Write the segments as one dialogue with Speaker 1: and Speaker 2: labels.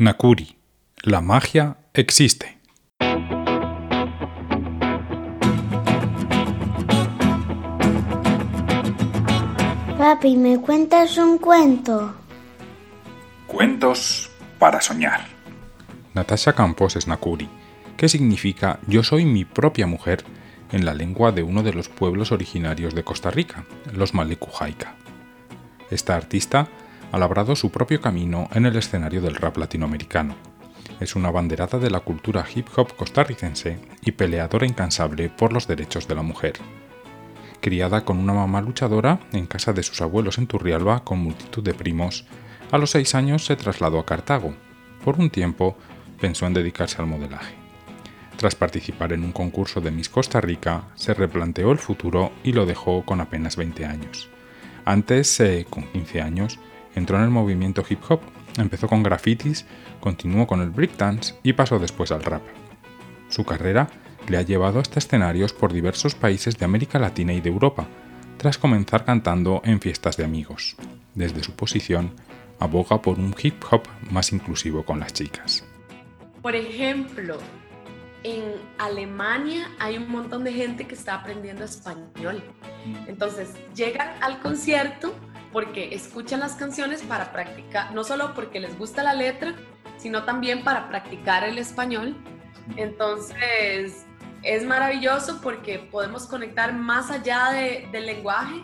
Speaker 1: Nakuri. La magia existe.
Speaker 2: Papi, ¿me cuentas un cuento?
Speaker 1: Cuentos para soñar. Natasha Campos es Nakuri, que significa yo soy mi propia mujer en la lengua de uno de los pueblos originarios de Costa Rica, los Malekujaica. Esta artista ha labrado su propio camino en el escenario del rap latinoamericano. Es una banderada de la cultura hip hop costarricense y peleadora incansable por los derechos de la mujer. Criada con una mamá luchadora en casa de sus abuelos en Turrialba con multitud de primos, a los seis años se trasladó a Cartago. Por un tiempo pensó en dedicarse al modelaje. Tras participar en un concurso de Miss Costa Rica, se replanteó el futuro y lo dejó con apenas 20 años. Antes, eh, con 15 años, entró en el movimiento hip hop, empezó con grafitis, continuó con el breakdance y pasó después al rap. Su carrera le ha llevado hasta escenarios por diversos países de América Latina y de Europa, tras comenzar cantando en fiestas de amigos. Desde su posición, aboga por un hip hop más inclusivo con las chicas.
Speaker 3: Por ejemplo, en Alemania hay un montón de gente que está aprendiendo español. Entonces, llegan al concierto porque escuchan las canciones para practicar, no solo porque les gusta la letra, sino también para practicar el español. Entonces, es maravilloso porque podemos conectar más allá del lenguaje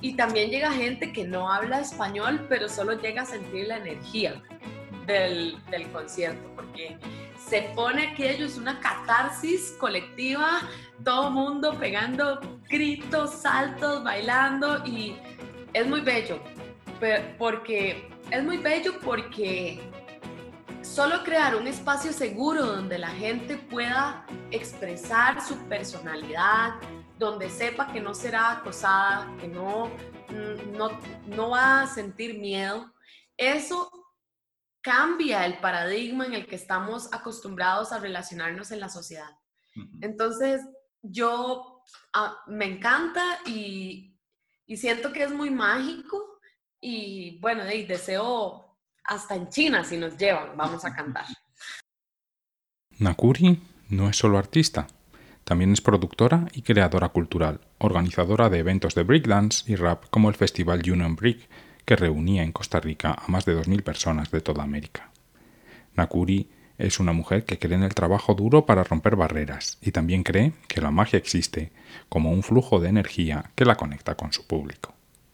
Speaker 3: y también llega gente que no habla español, pero solo llega a sentir la energía del, del concierto, porque se pone aquello, es una catarsis colectiva, todo mundo pegando gritos, saltos, bailando y es muy bello, porque es muy bello porque solo crear un espacio seguro donde la gente pueda expresar su personalidad, donde sepa que no será acosada, que no, mm, no, no va a sentir miedo, eso cambia el paradigma en el que estamos acostumbrados a relacionarnos en la sociedad. Entonces, yo ah, me encanta y, y siento que es muy mágico y bueno, y deseo hasta en China si nos llevan, vamos a cantar.
Speaker 1: Nakuri no es solo artista, también es productora y creadora cultural, organizadora de eventos de breakdance y rap como el festival Union Break, que reunía en Costa Rica a más de 2.000 personas de toda América. Nakuri es una mujer que cree en el trabajo duro para romper barreras y también cree que la magia existe como un flujo de energía que la conecta con su público.